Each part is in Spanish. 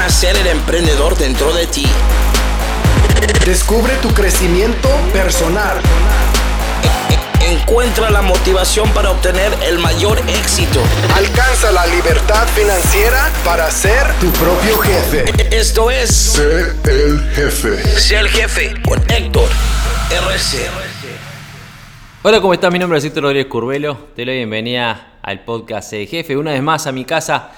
nacer el emprendedor dentro de ti. Descubre tu crecimiento personal. Encuentra la motivación para obtener el mayor éxito. Alcanza la libertad financiera para ser tu propio jefe. Esto es Sé el jefe. Sé el jefe con Héctor RC. Hola, ¿cómo estás? Mi nombre es Héctor Rodríguez Curvelo. Te doy la bienvenida al podcast de Jefe. Una vez más a mi casa.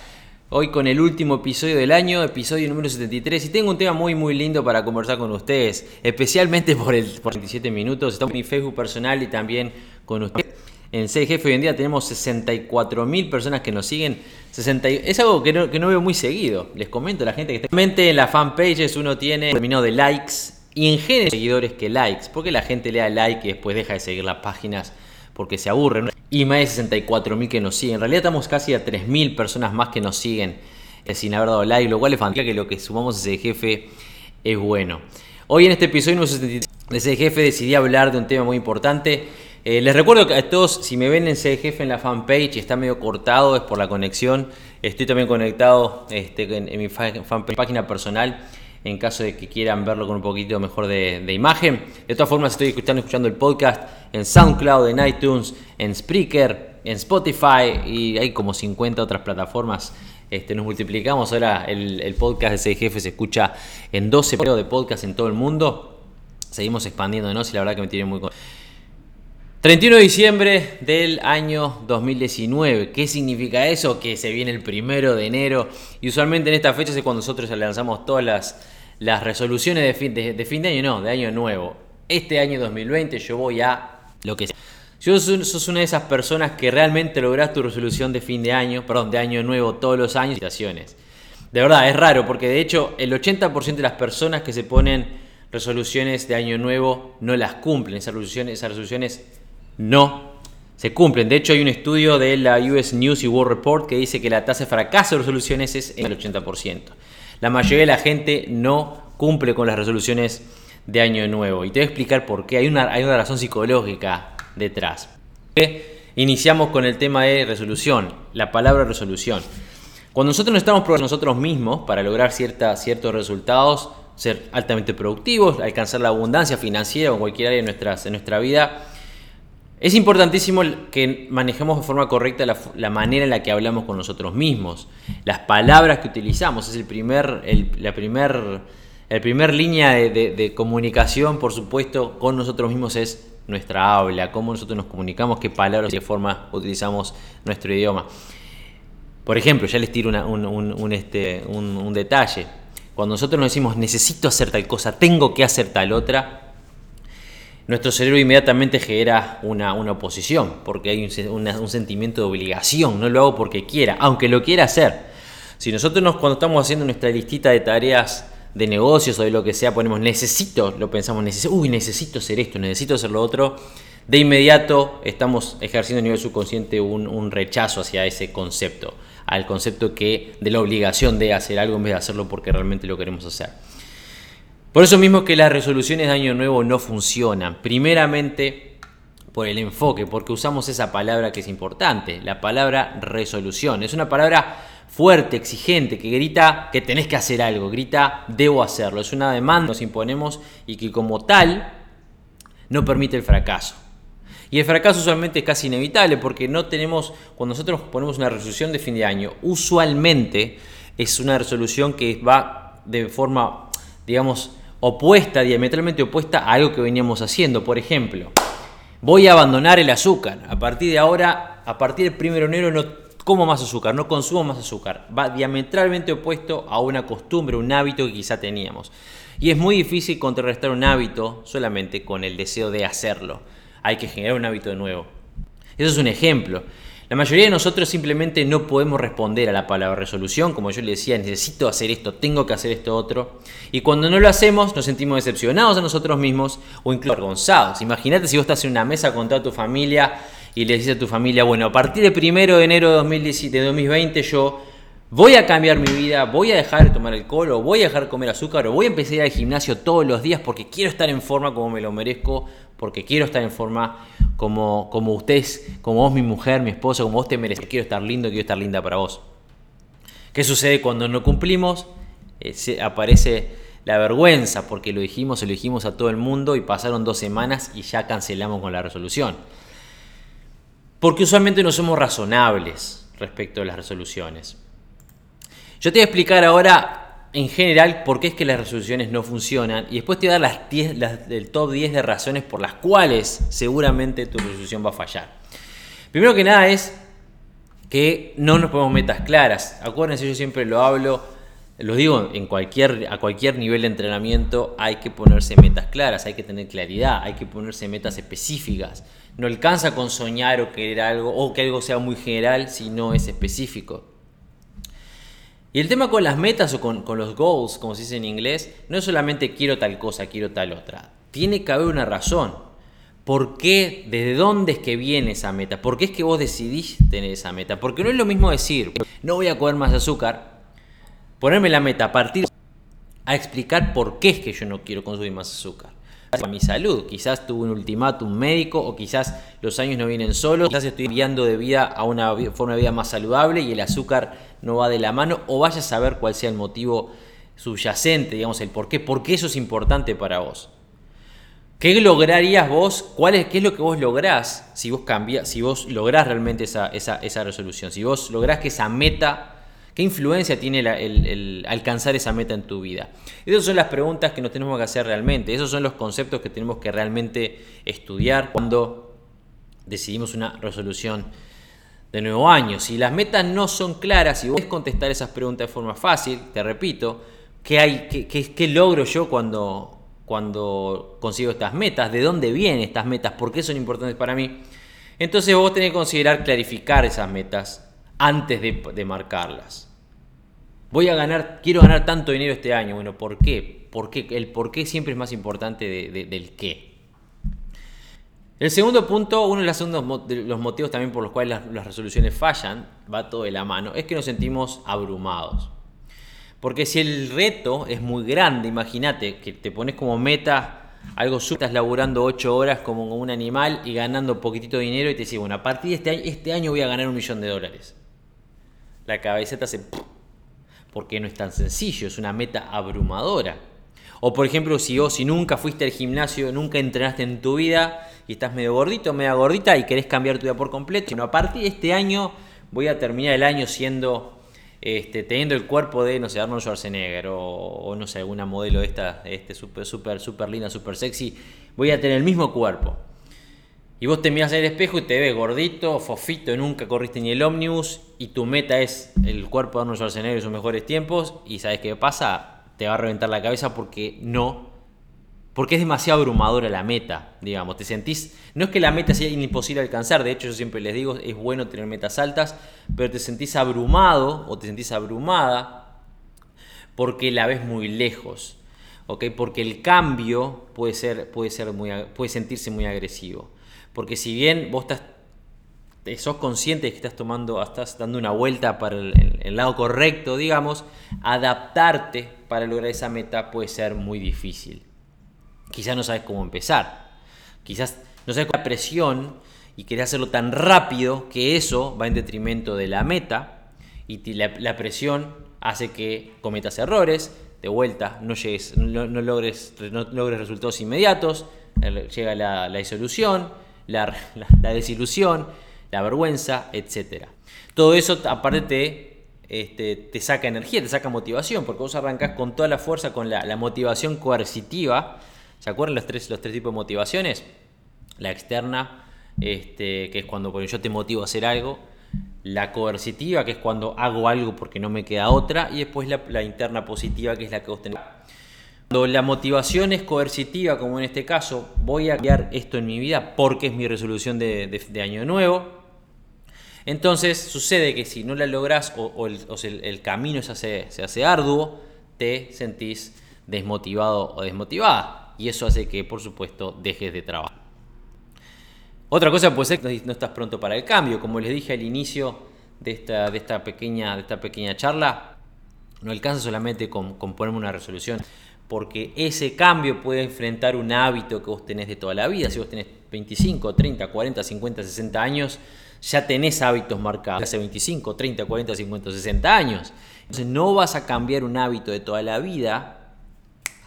Hoy con el último episodio del año, episodio número 73. Y tengo un tema muy, muy lindo para conversar con ustedes. Especialmente por el por 27 minutos. Estamos en mi Facebook personal y también con ustedes. En C Jefe hoy en día tenemos 64 mil personas que nos siguen. 60, es algo que no, que no veo muy seguido. Les comento a la gente que está. En las fanpages uno tiene término de likes y en general seguidores que likes. Porque la gente le da like y después deja de seguir las páginas porque se aburren. Y más de 64 mil que nos siguen. En realidad estamos casi a 3 mil personas más que nos siguen eh, sin haber dado like, lo cual es fantástico que lo que sumamos a ese jefe es bueno. Hoy en este episodio número 73 de ese jefe decidí hablar de un tema muy importante. Eh, les recuerdo que a todos, si me ven en jefe en la fanpage está medio cortado, es por la conexión. Estoy también conectado este, en, en mi fan, fanpage, página personal en caso de que quieran verlo con un poquito mejor de, imagen. De todas formas, estoy escuchando, escuchando el podcast en SoundCloud, en iTunes, en Spreaker, en Spotify y hay como 50 otras plataformas. Este, nos multiplicamos, ahora el, podcast de ese jefe se escucha en 12 de podcast en todo el mundo. Seguimos expandiéndonos y la verdad que me tiene muy... 31 de diciembre del año 2019. ¿Qué significa eso? Que se viene el primero de enero. Y usualmente en esta fecha es cuando nosotros lanzamos todas las, las resoluciones de fin de, fin de año, no, de año nuevo. Este año 2020 yo voy a lo que sea. Si vos sos una de esas personas que realmente lográs tu resolución de fin de año, perdón, de año nuevo todos los años, situaciones. De verdad, es raro porque de hecho el 80% de las personas que se ponen resoluciones de año nuevo no las cumplen. Esas resoluciones, esas resoluciones no se cumplen. De hecho, hay un estudio de la US News y World Report que dice que la tasa de fracaso de resoluciones es el 80%. La mayoría de la gente no cumple con las resoluciones de año nuevo. Y te voy a explicar por qué. Hay una, hay una razón psicológica detrás. Iniciamos con el tema de resolución, la palabra resolución. Cuando nosotros nos estamos probando nosotros mismos para lograr cierta, ciertos resultados, ser altamente productivos, alcanzar la abundancia financiera o cualquier área de, nuestras, de nuestra vida, es importantísimo que manejemos de forma correcta la, manera en la que hablamos con nosotros mismos, las palabras que utilizamos, es el primer, la primer, el primer línea de, comunicación, por supuesto, con nosotros mismos es nuestra habla, cómo nosotros nos comunicamos, qué palabras y qué forma utilizamos nuestro idioma. Por ejemplo, ya les tiro este, un detalle. Cuando nosotros nos decimos necesito hacer tal cosa, tengo que hacer tal otra, nuestro cerebro inmediatamente genera una, una oposición, porque hay un, sentimiento de obligación, no lo hago porque quiera, aunque lo quiera hacer. Si nosotros nos, cuando estamos haciendo nuestra listita de tareas de negocios o de lo que sea, ponemos necesito, lo pensamos, necesito, uy, necesito hacer esto, necesito hacer lo otro, de inmediato estamos ejerciendo a nivel subconsciente un, un rechazo hacia ese concepto, al concepto que de la obligación de hacer algo en vez de hacerlo porque realmente lo queremos hacer. Por eso mismo que las resoluciones de año nuevo no funcionan. Primeramente por el enfoque, porque usamos esa palabra que es importante, la palabra resolución. Es una palabra fuerte, exigente, que grita que tenés que hacer algo, grita debo hacerlo. Es una demanda que nos imponemos y que como tal no permite el fracaso. Y el fracaso usualmente es casi inevitable porque no tenemos, cuando nosotros ponemos una resolución de fin de año, usualmente es una resolución que va de forma, digamos, opuesta, diametralmente opuesta a algo que veníamos haciendo. Por ejemplo, voy a abandonar el azúcar. A partir de ahora, a partir del 1 de enero no como más azúcar, no consumo más azúcar. Va diametralmente opuesto a una costumbre, un hábito que quizá teníamos. Y es muy difícil contrarrestar un hábito solamente con el deseo de hacerlo. Hay que generar un hábito nuevo. Eso es un ejemplo. La mayoría de nosotros simplemente no podemos responder a la palabra resolución, como yo le decía, necesito hacer esto, tengo que hacer esto otro. Y cuando no lo hacemos, nos sentimos decepcionados a nosotros mismos o incluso avergonzados. Imagínate si vos estás en una mesa con toda tu familia y le dices a tu familia, bueno, a partir del 1 de enero de 2020 yo voy a cambiar mi vida, voy a dejar de tomar alcohol, o voy a dejar de comer azúcar, o voy a empezar a ir al gimnasio todos los días porque quiero estar en forma como me lo merezco, porque quiero estar en forma como, como ustedes, como vos, mi mujer, mi esposa, como vos te mereces, quiero estar lindo, quiero estar linda para vos. ¿Qué sucede cuando no cumplimos? eh, se aparece la vergüenza porque lo dijimos, se lo dijimos a todo el mundo y pasaron dos semanas y ya cancelamos con la resolución. Porque usualmente no somos razonables respecto a las resoluciones. Yo te voy a explicar ahora en general por qué es que las resoluciones no funcionan y después te voy a dar las 10, las, el top 10 de razones por las cuales seguramente tu resolución va a fallar. Primero que nada es que no nos ponemos metas claras. Acuérdense, yo siempre lo hablo, lo digo en cualquier, a cualquier nivel de entrenamiento hay que ponerse metas claras, hay que tener claridad, hay que ponerse metas específicas. No alcanza con soñar o querer algo o que algo sea muy general si no es específico. Y el tema con las metas o con, los goals, como se dice en inglés, no es solamente quiero tal cosa, quiero tal otra. Tiene que haber una razón. ¿Por qué? ¿Desde dónde es que viene esa meta? ¿Por qué es que vos decidís tener esa meta? Porque no es lo mismo decir, no voy a comer más azúcar, ponerme la meta a partir a explicar por qué es que yo no quiero consumir más azúcar. A mi salud, quizás tuve un ultimátum médico o quizás los años no vienen solos, quizás estoy guiando de vida a una forma de vida más saludable y el azúcar no va de la mano o vaya a saber cuál sea el motivo subyacente, digamos, el por qué, por qué eso es importante para vos. ¿Qué lograrías vos? ¿Cuál es, ¿Qué es lo que vos lográs si vos, cambias, si vos lográs realmente esa, esa, resolución? Si vos lográs que esa meta, ¿qué influencia tiene el, alcanzar esa meta en tu vida? Esas son las preguntas que nos tenemos que hacer realmente. Esos son los conceptos que tenemos que realmente estudiar cuando decidimos una resolución de nuevo año. Si las metas no son claras, si vos contestar esas preguntas de forma fácil, te repito, ¿qué, hay, qué, qué logro yo cuando cuando consigo estas metas, de dónde vienen estas metas, por qué son importantes para mí. Entonces vos tenés que considerar clarificar esas metas antes de, marcarlas. Voy a ganar, quiero ganar tanto dinero este año. Bueno, ¿por qué? el por qué siempre es más importante del qué. El segundo punto, uno de los, los motivos también por los cuales las resoluciones fallan, va todo de la mano, es que nos sentimos abrumados. Porque si el reto es muy grande, imagínate que te pones como meta algo sub, estás laburando 8 horas como un animal y ganando poquitito de dinero y te dices, bueno, a partir de este este año voy a ganar un millón de dólares. La cabeceta se... Porque no es tan sencillo, es una meta abrumadora. O por ejemplo, si vos si nunca fuiste al gimnasio, nunca entrenaste en tu vida y estás medio gordito, medio gordita y querés cambiar tu vida por completo, sino a partir de este año voy a terminar el año siendo este, teniendo el cuerpo de, no sé, Arnold Schwarzenegger o, no sé, alguna modelo de esta, este, súper, súper, súper linda, súper sexy, voy a tener el mismo cuerpo. Y vos te miras en el espejo y te ves gordito, fofito, nunca corriste ni el ómnibus y tu meta es el cuerpo de Arnold Schwarzenegger en sus mejores tiempos y sabes qué pasa, te va a reventar la cabeza porque no porque es demasiado abrumadora la meta, digamos. Te sentís. No es que la meta sea imposible alcanzar, de hecho, yo siempre les digo, es bueno tener metas altas, pero te sentís abrumado o te sentís abrumada porque la ves muy lejos. ¿ok? Porque el cambio puede, ser, puede, ser muy, puede sentirse muy agresivo. Porque si bien vos estás, sos consciente de que estás tomando, estás dando una vuelta para el, lado correcto, digamos, adaptarte para lograr esa meta puede ser muy difícil quizás no sabes cómo empezar. Quizás no sabes la presión y querés hacerlo tan rápido que eso va en detrimento de la meta y la, presión hace que cometas errores, de vuelta no, llegues, no, logres, no logres resultados inmediatos, llega la, disolución, la, desilusión, la vergüenza, etc. Todo eso aparte te, este, te saca energía, te saca motivación, porque vos arrancás con toda la fuerza, con la motivación coercitiva, ¿Se acuerdan los tres, los tres tipos de motivaciones? La externa, este, que es cuando yo te motivo a hacer algo. La coercitiva, que es cuando hago algo porque no me queda otra. Y después la, interna positiva, que es la que vos tenés. Cuando la motivación es coercitiva, como en este caso, voy a cambiar esto en mi vida porque es mi resolución de, año nuevo. Entonces sucede que si no la logras o, el, camino se hace, arduo, te sentís desmotivado o desmotivada y eso hace que, por supuesto, dejes de trabajar. Otra cosa puede ser que no estás pronto para el cambio. Como les dije al inicio de esta, pequeña, charla, no alcanza solamente con ponerme una resolución, porque ese cambio puede enfrentar un hábito que vos tenés de toda la vida. Si vos tenés 25, 30, 40, 50, 60 años, ya tenés hábitos marcados hace 25, 30, 40, 50, 60 años. Entonces no vas a cambiar un hábito de toda la vida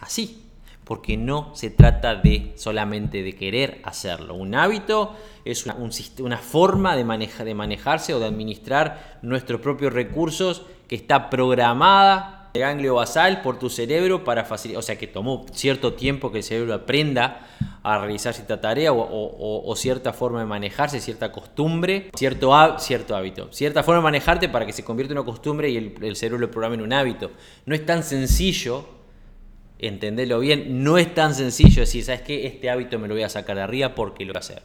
así, porque no se trata de solamente de querer hacerlo. Un hábito es una, forma de, de manejarse o de administrar nuestros propios recursos que está programada ganglio basal por tu cerebro para facilitar, o sea que tomó cierto tiempo que el cerebro aprenda a realizar cierta tarea o, cierta forma de manejarse, cierta costumbre, cierto, hábito, cierta forma de manejarte para que se convierta en una costumbre y el, cerebro lo programe en un hábito. No es tan sencillo, entenderlo bien, no es tan sencillo decir, ¿sabes qué? Este hábito me lo voy a sacar de arriba porque lo voy a hacer.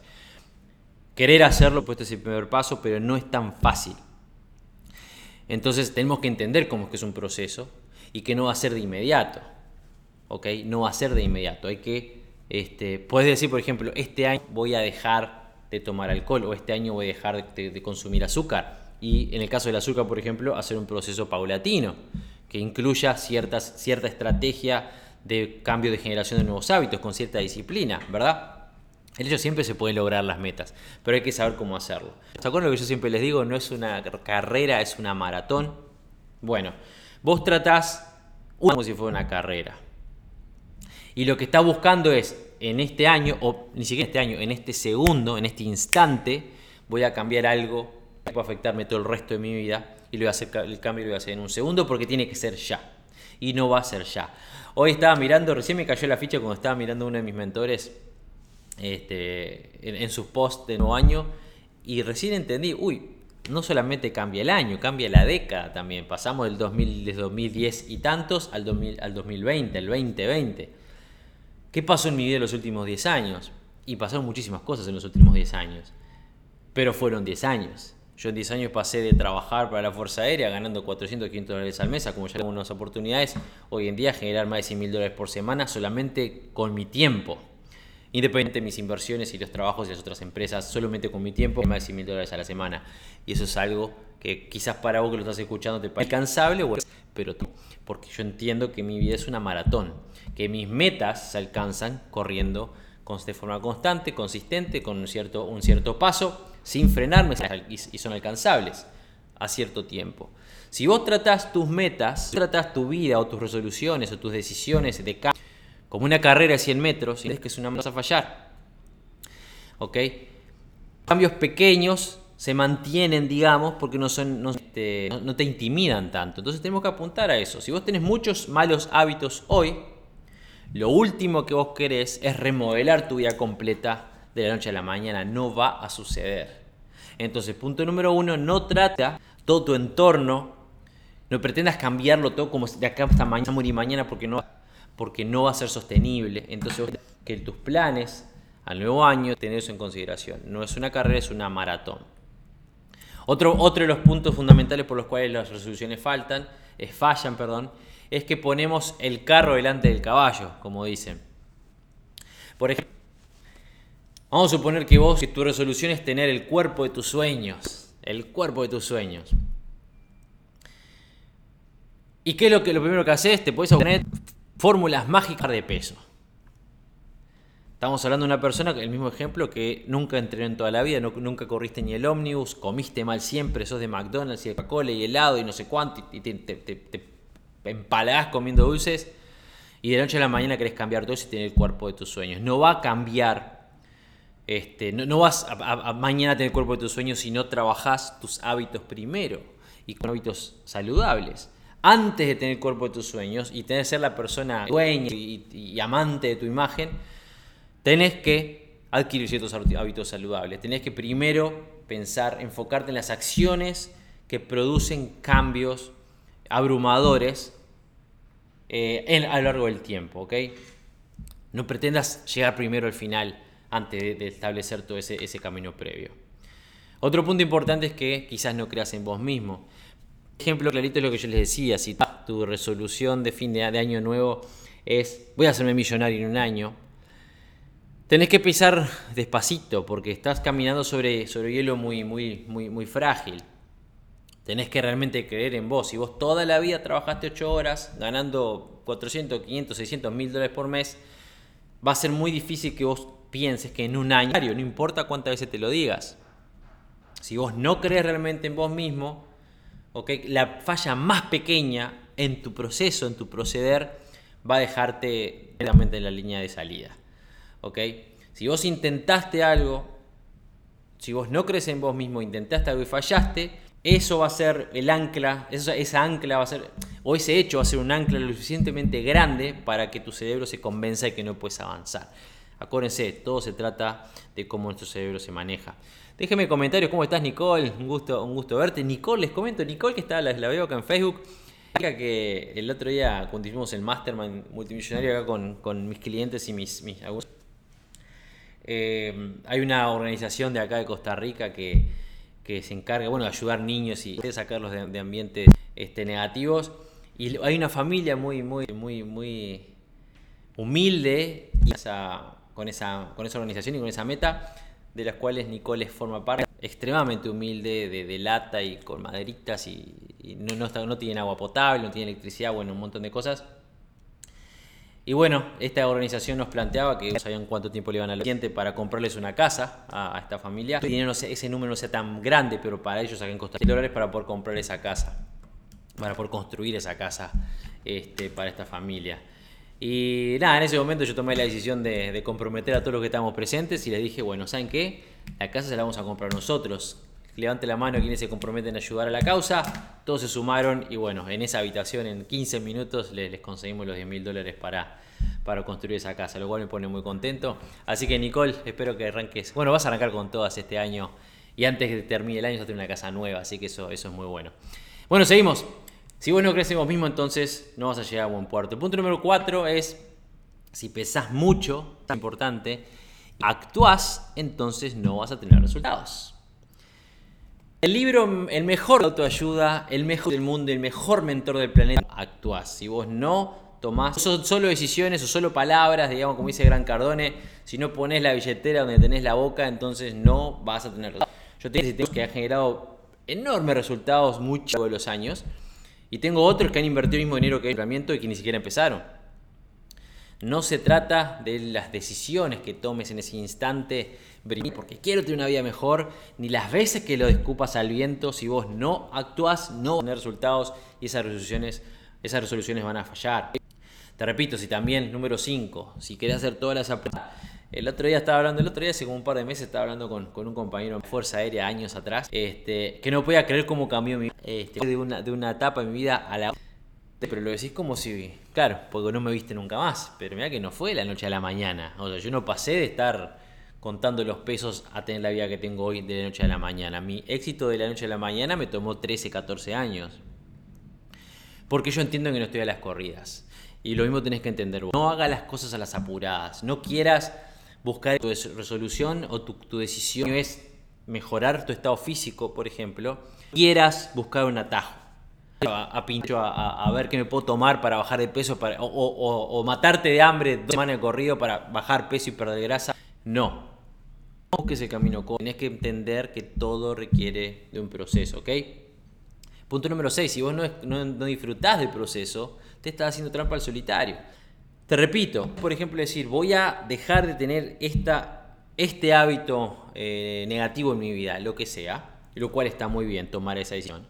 Querer hacerlo, pues este es el primer paso, pero no es tan fácil. Entonces tenemos que entender cómo es que es un proceso y que no va a ser de inmediato. ¿Ok? No va a ser de inmediato. Hay que, este, puedes decir, por ejemplo, este año voy a dejar de tomar alcohol o este año voy a dejar de, consumir azúcar. Y en el caso del azúcar, por ejemplo, hacer un proceso paulatino que incluya ciertas, cierta estrategia de cambio de generación de nuevos hábitos con cierta disciplina, ¿verdad? En ello siempre se pueden lograr las metas, pero hay que saber cómo hacerlo. ¿Se acuerdan lo que yo siempre les digo? No es una carrera, es una maratón. Bueno, vos tratás como si fuera una carrera. Y lo que está buscando es, en este año, o ni siquiera este año, en este segundo, en este instante, voy a cambiar algo que va a afectarme todo el resto de mi vida y lo voy a hacer, el cambio lo voy a hacer en un segundo porque tiene que ser ya. Y no va a ser ya. Hoy estaba mirando, recién me cayó la ficha cuando estaba mirando uno de mis mentores este, en, sus posts de nuevo año y recién entendí, uy, no solamente cambia el año, cambia la década también. Pasamos del 2000, 2010 y tantos al, 2000, al 2020, el 2020. ¿Qué pasó en mi vida en los últimos 10 años? Y pasaron muchísimas cosas en los últimos 10 años. Pero fueron 10 años. Yo en 10 años pasé de trabajar para la Fuerza Aérea ganando 400, 500 dólares al mes, como ya tengo unas oportunidades, hoy en día generar más de 100 mil dólares por semana solamente con mi tiempo. Independiente de mis inversiones y los trabajos de las otras empresas, solamente con mi tiempo, más de 100 mil dólares a la semana. Y eso es algo que quizás para vos que lo estás escuchando te parece alcanzable, pero porque yo entiendo que mi vida es una maratón, que mis metas se alcanzan corriendo de forma constante, consistente, con un cierto, un cierto paso, sin frenarme y son alcanzables a cierto tiempo. Si vos tratás tus metas, tratás tu vida o tus resoluciones o tus decisiones de cambio, como una carrera de 100 metros, y es que es una vas a fallar. ¿Ok? Cambios pequeños se mantienen, digamos, porque no, son, este, no, no, te intimidan tanto. Entonces tenemos que apuntar a eso. Si vos tenés muchos malos hábitos hoy, lo último que vos querés es remodelar tu vida completa de la noche a la mañana. No va a suceder. Entonces, punto número uno, no trata todo tu entorno, no pretendas cambiarlo todo como de acá hasta mañana, morir mañana porque no porque no va a ser sostenible. Entonces, que tus planes al nuevo año, tener eso en consideración. No es una carrera, es una maratón. Otro, otro de los puntos fundamentales por los cuales las resoluciones faltan, es, fallan, perdón, es que ponemos el carro delante del caballo, como dicen. Por ejemplo, vamos a suponer que vos, que tu resolución es tener el cuerpo de tus sueños, el cuerpo de tus sueños. ¿Y qué es lo, que, lo primero que haces? Te puedes obtener fórmulas mágicas de peso. Estamos hablando de una persona, el mismo ejemplo, que nunca entrenó en toda la vida, nunca corriste ni el ómnibus, comiste mal siempre, sos de McDonald's y de Coca-Cola y helado y no sé cuánto, y te, te, comiendo dulces, y de noche a la mañana querés cambiar todo eso y tener el cuerpo de tus sueños. No va a cambiar, este, no, vas a, a, mañana tener el cuerpo de tus sueños si no trabajás tus hábitos primero y con hábitos saludables antes de tener el cuerpo de tus sueños y tener ser la persona dueña y, amante de tu imagen, tenés que adquirir ciertos hábitos saludables. Tenés que primero pensar, enfocarte en las acciones que producen cambios abrumadores eh, a lo largo del tiempo. No pretendas llegar primero al final antes de, establecer todo ese, ese camino previo. Otro punto importante es que quizás no creas en vos mismo ejemplo clarito es lo que yo les decía, si tu resolución de fin de, año nuevo es voy a hacerme millonario en un año, tenés que pisar despacito porque estás caminando sobre, hielo muy, muy, muy, muy frágil. Tenés que realmente creer en vos. Si vos toda la vida trabajaste 8 horas ganando 400, 500, 600 mil dólares por mes, va a ser muy difícil que vos pienses que en un año, no importa cuántas veces te lo digas, si vos no crees realmente en vos mismo, La falla más pequeña en tu proceso, en tu proceder, va a dejarte realmente en la línea de salida. ¿ok? Si vos intentaste algo, si vos no crees en vos mismo, intentaste algo y fallaste, eso va a ser el ancla, esa ancla va a ser, o ese hecho va a ser un ancla lo suficientemente grande para que tu cerebro se convenza de que no puedes avanzar. Acuérdense, todo se trata de cómo nuestro cerebro se maneja. Déjenme comentarios, ¿cómo estás Nicole? Un gusto, un gusto verte. Nicole, les comento, Nicole que está, la, la veo acá en Facebook, que el otro día hicimos el Mastermind multimillonario acá con, mis clientes y mis, mis eh, hay una organización de acá de Costa Rica que, se encarga bueno, de ayudar niños y sacarlos de, ambientes este, negativos. Y hay una familia muy, muy, muy, muy humilde con, esa, con esa organización y con esa meta, de las cuales Nicole forma parte, extremadamente humilde, de, lata y con maderitas y, no, no, no tienen agua potable, no tienen electricidad, bueno, un montón de cosas. Y bueno, esta organización nos planteaba que no sabían cuánto tiempo le iban a cliente para comprarles una casa a, esta familia. ese número no sea tan grande, pero para ellos sacan costar dólares para poder comprar esa casa, para poder construir esa casa este, para esta familia. Y nada, en ese momento yo tomé la decisión de, comprometer a todos los que estábamos presentes y les dije, bueno, ¿saben qué? La casa se la vamos a comprar nosotros levante la mano quienes se comprometen a ayudar a la causa. Todos se sumaron y bueno, en esa habitación en 15 minutos les, conseguimos los 10 mil dólares para, para construir esa casa, lo cual me pone muy contento. Así que Nicole, espero que arranques. Bueno, vas a arrancar con todas este año y antes de que termine el año ya tener una casa nueva, así que eso, eso es muy bueno. Bueno, seguimos. Si vos no crees en vos mismo, entonces no vas a llegar a buen puerto. Punto número 4 es, si pesás mucho, es importante, actúas, entonces no vas a tener resultados. El libro, el mejor autoayuda, el mejor del mundo, el mejor mentor del planeta, actúas. Si vos no tomás solo decisiones o solo palabras, digamos, como dice Gran Cardone, si no pones la billetera donde tenés la boca, entonces no vas a tener Yo tengo que ha generado enormes resultados muchos de los años y tengo otros que han invertido el mismo dinero que el y que ni siquiera empezaron. No se trata de las decisiones que tomes en ese instante, porque quiero tener una vida mejor, ni las veces que lo descupas al viento, si vos no actúas, no vas a tener resultados y esas resoluciones, esas resoluciones van a fallar. Te repito, si también, número 5, si querés hacer todas las el otro día estaba hablando, el otro día hace como un par de meses estaba hablando con, un compañero de Fuerza Aérea años atrás, este, que no podía creer cómo cambió mi vida, este, de, una, de una etapa en mi vida a la pero lo decís como si, claro, porque no me viste nunca más. Pero mira que no fue la noche a la mañana. O sea, yo no pasé de estar contando los pesos a tener la vida que tengo hoy de la noche a la mañana. Mi éxito de la noche a la mañana me tomó 13, 14 años. Porque yo entiendo que no estoy a las corridas. Y lo mismo tenés que entender vos. No hagas las cosas a las apuradas. No quieras buscar tu resolución o tu, tu decisión es mejorar tu estado físico, por ejemplo. Quieras buscar un atajo a, pincho a, ver qué me puedo tomar para bajar de peso para, o, matarte de hambre dos semanas de corrido para bajar peso y perder grasa. No. No que ese camino. Tienes que entender que todo requiere de un proceso, ¿ok? Punto número 6. Si vos no, no, disfrutás del proceso, te estás haciendo trampa al solitario. Te repito, por ejemplo, decir, voy a dejar de tener esta, este hábito eh, negativo en mi vida, lo que sea, lo cual está muy bien tomar esa decisión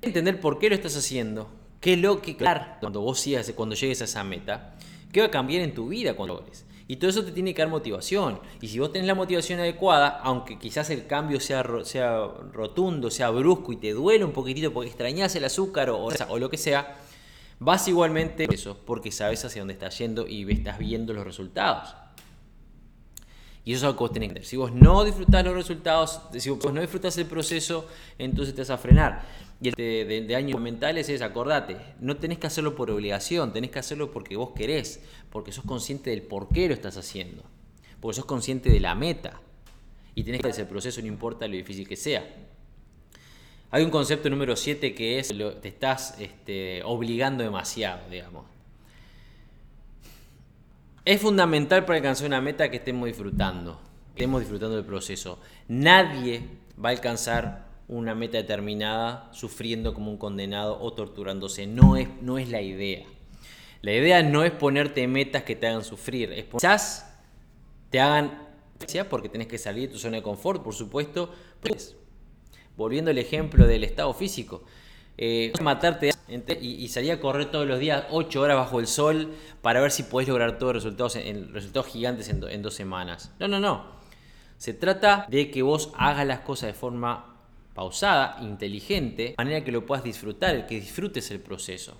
entender por qué lo estás haciendo, qué es lo que claro, cuando vos sigas, cuando llegues a esa meta, qué va a cambiar en tu vida cuando logres. Y todo eso te tiene que dar motivación. Y si vos tenés la motivación adecuada, aunque quizás el cambio sea, sea rotundo, sea brusco y te duele un poquitito porque extrañas el azúcar o, o lo que sea, vas igualmente eso porque sabes hacia dónde estás yendo y estás viendo los resultados. Y eso es algo que vos tenés que entender. Si vos no disfrutás los resultados, si vos no disfrutás el proceso, entonces te vas a frenar. Y el de, de, años mentales es, acordate, no tenés que hacerlo por obligación, tenés que hacerlo porque vos querés, porque sos consciente del por qué lo estás haciendo, porque sos consciente de la meta. Y tenés que hacer el proceso, no importa lo difícil que sea. Hay un concepto número 7 que es, lo, te estás este, obligando demasiado, digamos. Es fundamental para alcanzar una meta que estemos disfrutando, que estemos disfrutando del proceso. Nadie va a alcanzar una meta determinada sufriendo como un condenado o torturándose. No es, no es la idea. La idea no es ponerte metas que te hagan sufrir. Es quizás te hagan porque tenés que salir de tu zona de confort, por supuesto. Pues, volviendo al ejemplo del estado físico. eh, matarte y, salir a correr todos los días 8 horas bajo el sol para ver si podés lograr todos los resultados, en, resultados gigantes en, en dos semanas. No, no, no. Se trata de que vos hagas las cosas de forma pausada, inteligente, de manera que lo puedas disfrutar, que disfrutes el proceso.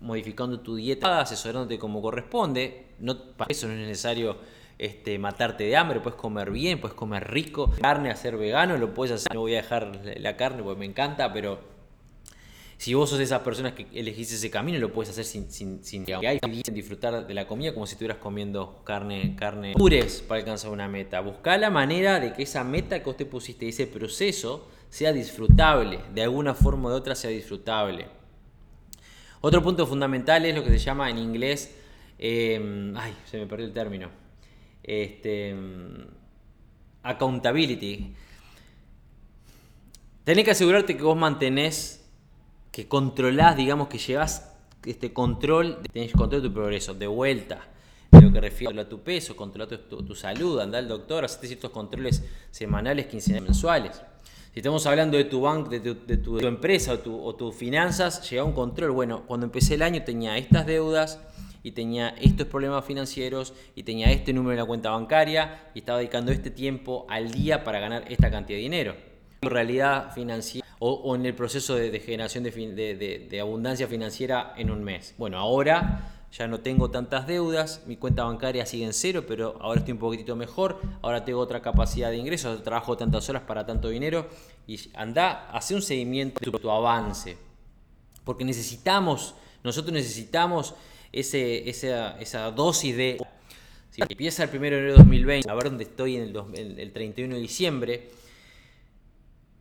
Modificando tu dieta, asesorándote como corresponde. No, para eso no es necesario este, matarte de hambre, puedes comer bien, puedes comer rico. Carne, hacer vegano, lo puedes hacer. No voy a dejar la carne porque me encanta, pero si vos sos de esas personas que elegís ese camino, lo puedes hacer sin, sin, sin, disfrutar de la comida como si estuvieras comiendo carne, carne pures para alcanzar una meta. Busca la manera de que esa meta que vos te pusiste, ese proceso, sea disfrutable, de alguna forma o de otra sea disfrutable. Otro punto fundamental es lo que se llama en inglés, em, ay, se me perdió el término, este, accountability. Tenés que asegurarte que vos mantenés, que controlás, digamos, que llevas este control, tenés control de tu progreso, de vuelta, de lo que refiere a tu peso, controlar tu, salud, andar al doctor, hacerte ciertos controles semanales, quincenales, mensuales. Si estamos hablando de tu banco, de tu, empresa o, tus finanzas, llega un control. Bueno, cuando empecé el año tenía estas deudas y tenía estos problemas financieros y tenía este número en la cuenta bancaria y estaba dedicando este tiempo al día para ganar esta cantidad de dinero. En realidad financiera o, en el proceso de, generación de abundancia financiera en un mes. Bueno, ahora ya no tengo tantas deudas, mi cuenta bancaria sigue en cero, pero ahora estoy un poquitito mejor, ahora tengo otra capacidad de ingresos, trabajo tantas horas para tanto dinero y anda, hace un seguimiento de tu avance, porque necesitamos, nosotros necesitamos esa dosis de... Si empieza el 1 de enero de 2020, a ver dónde estoy en el, el 31 de diciembre,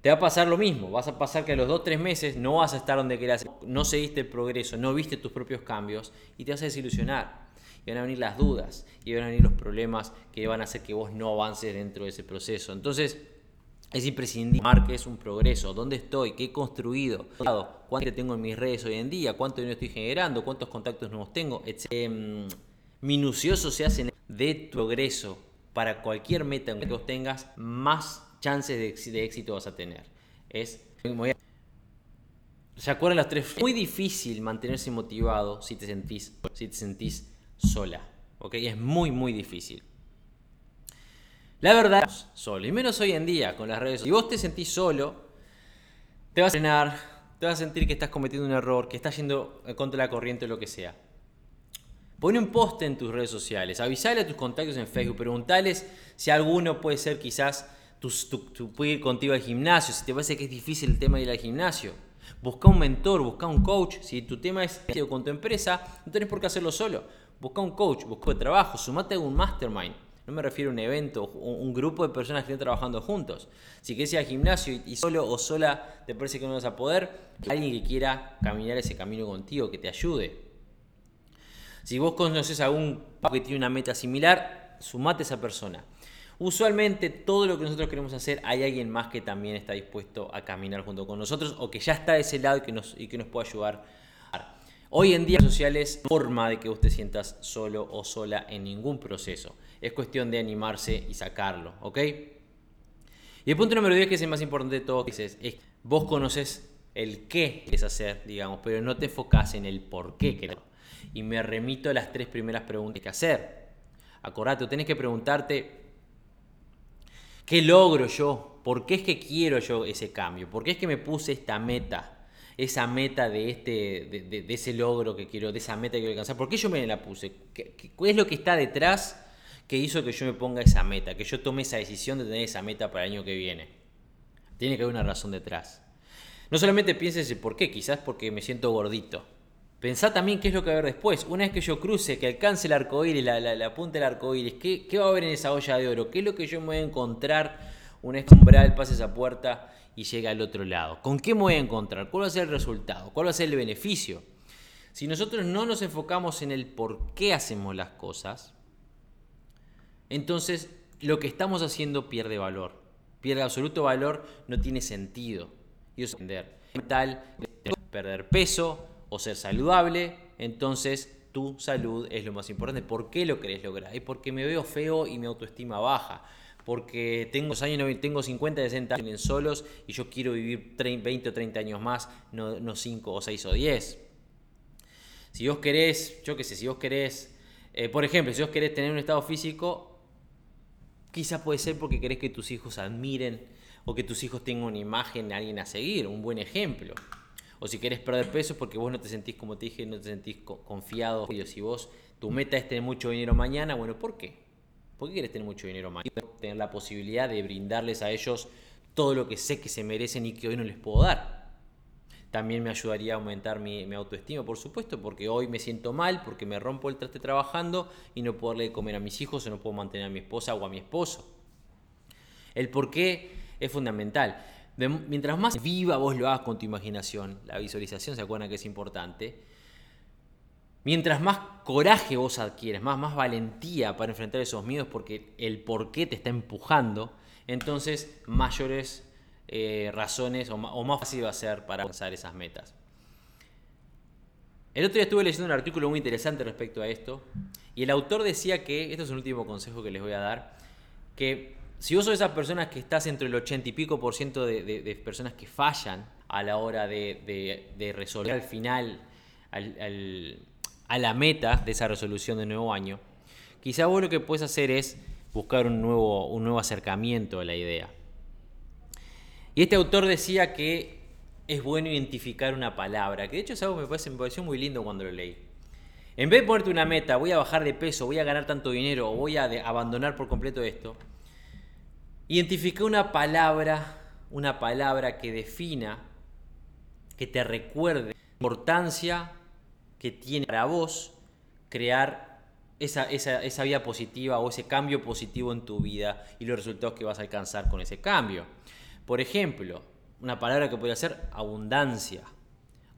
te va a pasar lo mismo, vas a pasar que a los 2-3 meses no vas a estar donde querías, no seguiste el progreso, no viste tus propios cambios y te vas a desilusionar. Y van a venir las dudas y van a venir los problemas que van a hacer que vos no avances dentro de ese proceso. Entonces, es imprescindible marques un progreso, dónde estoy, qué he construido, cuánto tengo en mis redes hoy en día, cuánto dinero estoy generando, cuántos contactos nuevos tengo, etc. Em, minucioso se hace de tu progreso para cualquier meta que vos tengas, más chances de, éxito vas a tener. Es. ¿Se acuerdan las tres? Es muy difícil mantenerse motivado si te sentís, si te sentís sola. ¿Ok? Es muy, muy difícil. La verdad, solo. Y menos hoy en día con las redes sociales. Si vos te sentís solo, te vas a frenar, te vas a sentir que estás cometiendo un error, que estás yendo contra la corriente o lo que sea. Pone un post en tus redes sociales, avisale a tus contactos en Facebook, preguntales si alguno puede ser quizás tú, puedes ir contigo al gimnasio, si te parece que es difícil el tema de ir al gimnasio. Busca un mentor, busca un coach. Si tu tema es con tu empresa, no tenés por qué hacerlo solo. Busca un coach, busca un trabajo, sumate a un mastermind. No me refiero a un evento, un grupo de personas que estén trabajando juntos. Si quieres ir al gimnasio y solo o sola te parece que no vas a poder, alguien que quiera caminar ese camino contigo, que te ayude. Si vos conoces a algún que tiene una meta similar, sumate a esa persona. Usualmente todo lo que nosotros queremos hacer hay alguien más que también está dispuesto a caminar junto con nosotros o que ya está de ese lado y que nos, y que nos puede ayudar. Hoy en día sociales forma de que vos te sientas solo o sola en ningún proceso. Es cuestión de animarse y sacarlo, ¿ok? Y el punto número 10 que es el más importante de todo, es, es vos conoces el qué quieres hacer, digamos, pero no te enfocas en el por qué querés. Y me remito a las tres primeras preguntas que hacer. Acordate, tenés que preguntarte ¿Qué logro yo? ¿Por qué es que quiero yo ese cambio? ¿Por qué es que me puse esta meta? Esa meta de, este, de, ese logro que quiero, de esa meta que quiero alcanzar. ¿Por qué yo me la puse? ¿Qué, es lo que está detrás que hizo que yo me ponga esa meta? Que yo tome esa decisión de tener esa meta para el año que viene. Tiene que haber una razón detrás. No solamente pienses el por qué, quizás porque me siento gordito Pensá también qué es lo que va a haber después. Una vez que yo cruce, que alcance el arcoíris, la, la, punta del arcoíris, ¿qué, ¿qué va a haber en esa olla de oro? ¿Qué es lo que yo me voy a encontrar una vez que umbral pase esa puerta y llega al otro lado? ¿Con qué me voy a encontrar? ¿Cuál va a ser el resultado? ¿Cuál va a ser el beneficio? Si nosotros no nos enfocamos en el por qué hacemos las cosas, entonces lo que estamos haciendo pierde valor. Pierde absoluto valor, no tiene sentido. Y eso es. Mental, perder peso, o ser saludable, entonces tu salud es lo más importante. ¿Por qué lo querés lograr? Es porque me veo feo y mi autoestima baja. porque tengo años, tengo 50, 60 años solos y yo quiero vivir 20 o 30 años más, no, no 5 o 6 o 10. Si vos querés, yo qué sé, si vos querés, eh, por ejemplo, si vos querés tener un estado físico, quizá puede ser porque querés que tus hijos admiren o que tus hijos tengan una imagen de alguien a seguir, un buen ejemplo. O si querés perder peso porque vos no te sentís, como te dije, no te sentís confiado. Si vos, tu meta es tener mucho dinero mañana, bueno, ¿por qué? ¿Por qué quieres tener mucho dinero mañana? Tener la posibilidad de brindarles a ellos todo lo que sé que se merecen y que hoy no les puedo dar. También me ayudaría a aumentar mi, autoestima, por supuesto, porque hoy me siento mal, porque me rompo el traste trabajando y no puedo darle de comer a mis hijos o no puedo mantener a mi esposa o a mi esposo. El por qué es fundamental. mientras más viva vos lo hagas con tu imaginación, la visualización se acuerdan que es importante, mientras más coraje vos adquieres, más, más valentía para enfrentar esos miedos porque el por qué te está empujando, entonces mayores eh, razones o, más fácil va a ser para alcanzar esas metas. El otro día estuve leyendo un artículo muy interesante respecto a esto y el autor decía que, esto es un último consejo que les voy a dar, que si vos sos esas personas que estás entre el 80 y pico por ciento de, personas que fallan a la hora de, resolver al final, a la meta de esa resolución de nuevo año, quizá vos lo que puedes hacer es buscar un nuevo, un nuevo acercamiento a la idea. Y este autor decía que es bueno identificar una palabra, que de hecho es algo que me, parece, pareció muy lindo cuando lo leí. En vez de ponerte una meta, voy a bajar de peso, voy a ganar tanto dinero o voy a abandonar por completo esto, identifica una palabra, una palabra que defina, que te recuerde la importancia que tiene para vos crear esa, esa, esa vida positiva o ese cambio positivo en tu vida y los resultados que vas a alcanzar con ese cambio. Por ejemplo, una palabra que podría ser abundancia.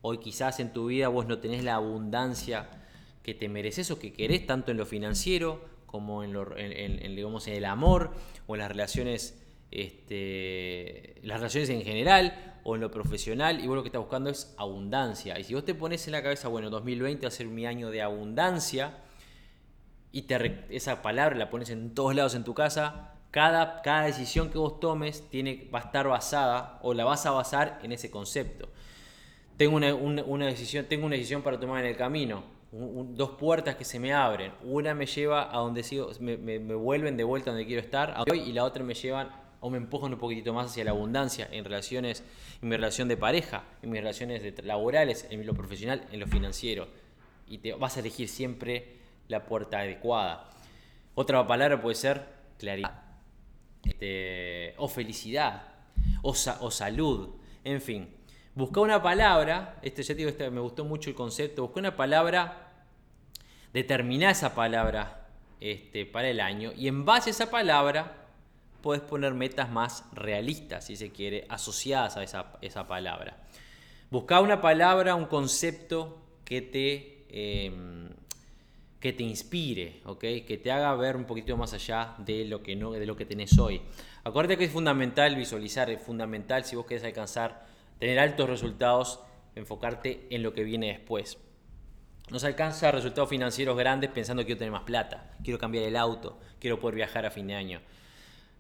Hoy quizás en tu vida vos no tenés la abundancia que te mereces o que querés, tanto en lo financiero como en, lo, en, en el amor o en las relaciones, este, las relaciones en general o en lo profesional y vos lo que estás buscando es abundancia. Y si vos te pones en la cabeza, bueno, 2020 va a ser mi año de abundancia y te, esa palabra la pones en todos lados en tu casa, cada, cada decisión que vos tomes tiene, va a estar basada o la vas a basar en ese concepto. Tengo una, decisión, tengo una decisión para tomar en el camino, dos puertas que se me abren. Una me lleva a donde sigo, me, vuelven de vuelta donde quiero estar y la otra me llevan o me empujan un poquitito más hacia la abundancia en relaciones, en mi relación de pareja, en mis relaciones laborales, en lo profesional, en lo financiero. Y te vas a elegir siempre la puerta adecuada. Otra palabra puede ser claridad este, o felicidad, o, o, salud, en fin. Busca una palabra, este ya digo, este, me gustó mucho el concepto, busca una palabra, determina esa palabra este, para el año y en base a esa palabra puedes poner metas más realistas, si se quiere, asociadas a esa, esa palabra. Busca una palabra, un concepto que te... Em, que te inspire. Que te haga ver un poquito más allá de lo que, no, de lo que tenés hoy. Acuérdate que es fundamental visualizar, es fundamental si vos querés alcanzar, tener altos resultados, enfocarte en lo que viene después. No se alcanza resultados financieros grandes pensando que quiero tener más plata, quiero cambiar el auto, quiero poder viajar a fin de año.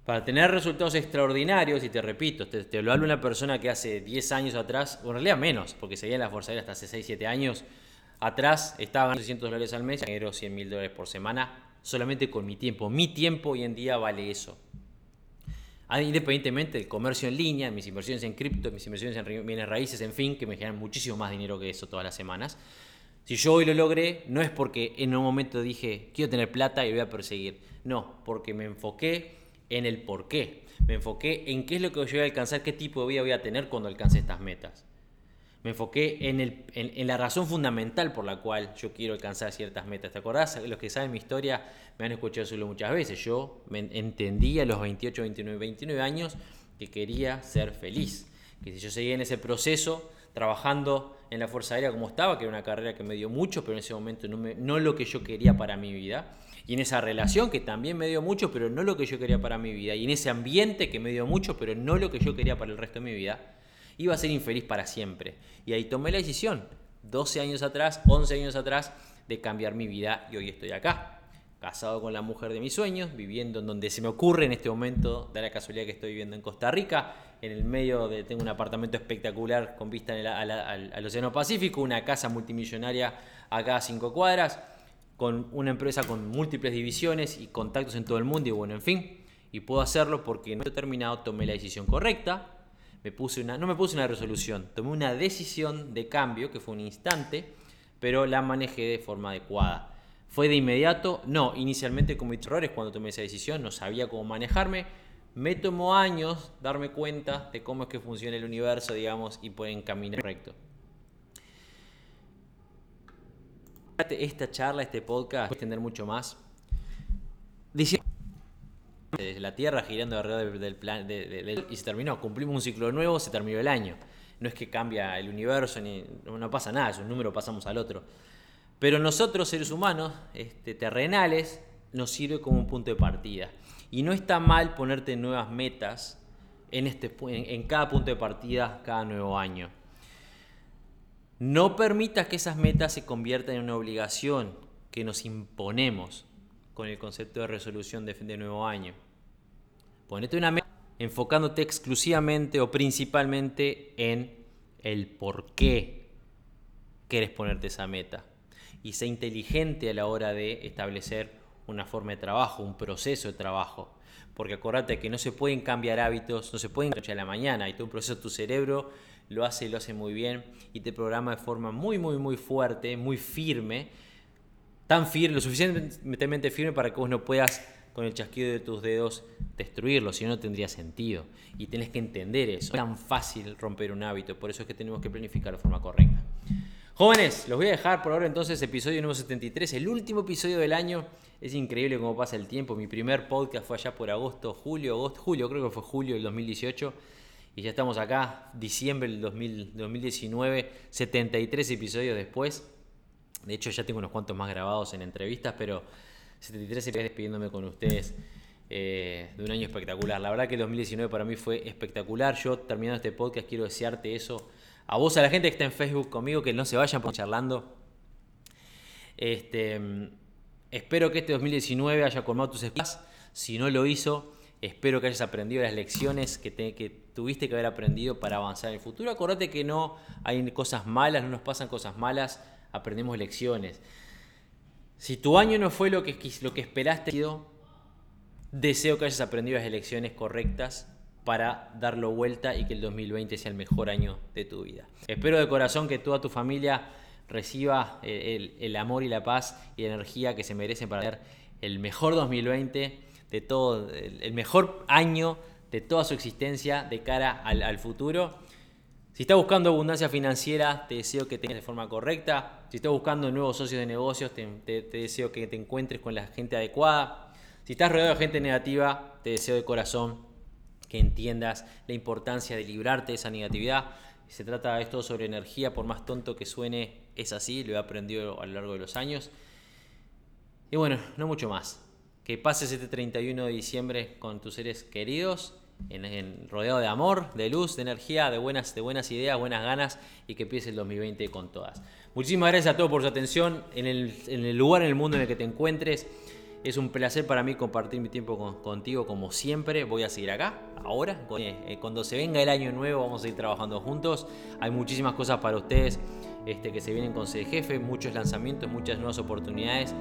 Para tener resultados extraordinarios, y te repito, te, lo hablo una persona que hace 10 años atrás, o en realidad menos, porque seguía en la Fuerza Aérea hasta hace 6, 7 años, Atrás estaba ganando 600 dólares al mes, genero 100 mil dólares por semana solamente con mi tiempo. Mi tiempo hoy en día vale eso. Ah, independientemente del comercio en línea, mis inversiones en cripto, mis inversiones en bienes raíces, en fin, que me generan muchísimo más dinero que eso todas las semanas. Si yo hoy lo logré, no es porque en un momento dije, quiero tener plata y voy a perseguir. No, porque me enfoqué en el por qué. Me enfoqué en qué es lo que yo voy a alcanzar, qué tipo de vida voy a tener cuando alcance estas metas me enfoqué en, el, en, la razón fundamental por la cual yo quiero alcanzar ciertas metas. ¿Te acordás? Los que saben mi historia me han escuchado solo muchas veces. Yo me entendí a los 28, 29, 29 años que quería ser feliz. Que si yo seguía en ese proceso, trabajando en la Fuerza Aérea como estaba, que era una carrera que me dio mucho, pero en ese momento no, me, no lo que yo quería para mi vida. Y en esa relación que también me dio mucho, pero no lo que yo quería para mi vida. Y en ese ambiente que me dio mucho, pero no lo que yo quería para el resto de mi vida iba a ser infeliz para siempre. Y ahí tomé la decisión, 12 años atrás, 11 años atrás, de cambiar mi vida y hoy estoy acá. casado con la mujer de mis sueños, viviendo en donde se me ocurre en este momento, da la casualidad que estoy viviendo en Costa Rica, en el medio de, tengo un apartamento espectacular con vista al, Océano Pacífico, una casa multimillonaria acá a cinco cuadras, con una empresa con múltiples divisiones y contactos en todo el mundo y bueno, en fin, y puedo hacerlo porque no he terminado, tomé la decisión correcta, me puse una, no me puse una resolución, tomé una decisión de cambio que fue un instante, pero la manejé de forma adecuada. ¿Fue de inmediato? No, inicialmente cometí errores cuando tomé esa decisión, no sabía cómo manejarme. Me tomó años darme cuenta de cómo es que funciona el universo, digamos, y poder encaminar correcto. Esta charla, este podcast, a extender mucho más. Diciendo la Tierra girando alrededor del plan y se terminó. Cumplimos un ciclo nuevo, se terminó el año. No es que cambia el universo, ni, no pasa nada, es un número, pasamos al otro. Pero nosotros, seres humanos, este, terrenales, nos sirve como un punto de partida. Y no está mal ponerte nuevas metas en, este, en, cada punto de partida, cada nuevo año. No permitas que esas metas se conviertan en una obligación que nos imponemos con el concepto de resolución de, de nuevo año. Ponete una meta enfocándote exclusivamente o principalmente en el por qué quieres ponerte esa meta y sea inteligente a la hora de establecer una forma de trabajo, un proceso de trabajo. Porque acordate que no se pueden cambiar hábitos, no se pueden cambiar a la mañana. Y todo un proceso tu cerebro lo hace y lo hace muy bien y te programa de forma muy, muy, muy fuerte, muy firme. Tan firme, lo suficientemente firme para que vos no puedas con el chasquido de tus dedos destruirlo, si no, no tendría sentido. Y tenés que entender eso. Es tan fácil romper un hábito, por eso es que tenemos que planificar de forma correcta. Jóvenes, los voy a dejar por ahora entonces, episodio número 73, el último episodio del año. Es increíble cómo pasa el tiempo. Mi primer podcast fue allá por agosto, julio, agosto, julio, creo que fue julio del 2018. Y ya estamos acá, diciembre del 2019, 73 episodios después. De hecho, ya tengo unos cuantos más grabados en entrevistas, pero 73 episodios despidiéndome con ustedes eh, de un año espectacular. La verdad que el 2019 para mí fue espectacular. Yo terminando este podcast quiero desearte eso a vos, a la gente que está en Facebook conmigo, que no se vayan por charlando. Este, espero que este 2019 haya colmado tus esperanzas. Si no lo hizo, espero que hayas aprendido las lecciones que, que tuviste que haber aprendido para avanzar en el futuro. Acordate que no hay cosas malas, no nos pasan cosas malas, aprendemos lecciones. Si tu año no fue lo que, lo que esperaste, deseo que hayas aprendido las lecciones correctas para darlo vuelta y que el 2020 sea el mejor año de tu vida. Espero de corazón que toda tu familia reciba eh, el, amor y la paz y la energía que se merecen para tener el mejor 2020 de todo, el, mejor año de toda su existencia de cara al, futuro. Si estás buscando abundancia financiera, te deseo que tengas de forma correcta. Si estás buscando nuevos socios de negocios, te, deseo que te encuentres con la gente adecuada. Si estás rodeado de gente negativa, te deseo de corazón que entiendas la importancia de librarte de esa negatividad. Se trata esto sobre energía, por más tonto que suene, es así, lo he aprendido a lo largo de los años. Y bueno, no mucho más. Que pases este 31 de diciembre con tus seres queridos, en, rodeado de amor, de luz, de energía, de buenas, de buenas ideas, buenas ganas y que empieces el 2020 con todas. Muchísimas gracias a todos por su atención en el, en el lugar en el mundo en el que te encuentres. Es un placer para mí compartir mi tiempo contigo como siempre. Voy a seguir acá, ahora. Eh, cuando se venga el año nuevo vamos a ir trabajando juntos. Hay muchísimas cosas para ustedes este, que se vienen con Jefe, muchos lanzamientos, muchas nuevas oportunidades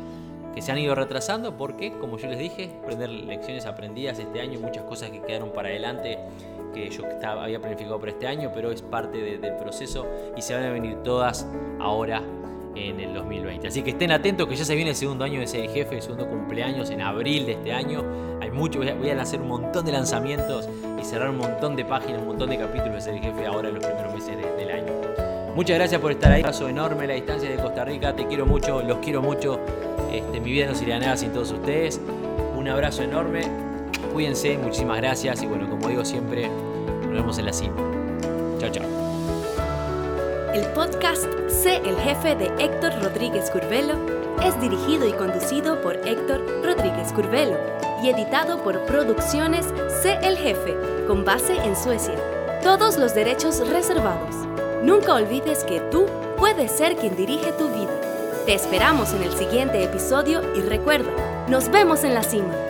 que se han ido retrasando porque, como yo les dije, aprender lecciones aprendidas este año, muchas cosas que quedaron para adelante que yo había planificado para este año, pero es parte del proceso y se van a venir todas ahora en el 2020. Así que estén atentos que ya se viene el segundo año de ser jefe, el segundo cumpleaños en abril de este año. Hay mucho, voy a, lanzar un montón de lanzamientos y cerrar un montón de páginas, un montón de capítulos de ser jefe ahora en los primeros meses del año. Muchas gracias por estar ahí. Un abrazo enorme la distancia de Costa Rica. Te quiero mucho, los quiero mucho. Este, mi vida no sería nada sin todos ustedes. Un abrazo enorme. Cuídense, muchísimas gracias. Y bueno, como digo siempre, nos vemos en la cima. Chao, chao. El podcast Sé el jefe de Héctor Rodríguez Curvelo es dirigido y conducido por Héctor Rodríguez Curvelo y editado por Producciones Sé el jefe, con base en Suecia. Todos los derechos reservados. Nunca olvides que tú puedes ser quien dirige tu vida. Te esperamos en el siguiente episodio y recuerda, nos vemos en la cima.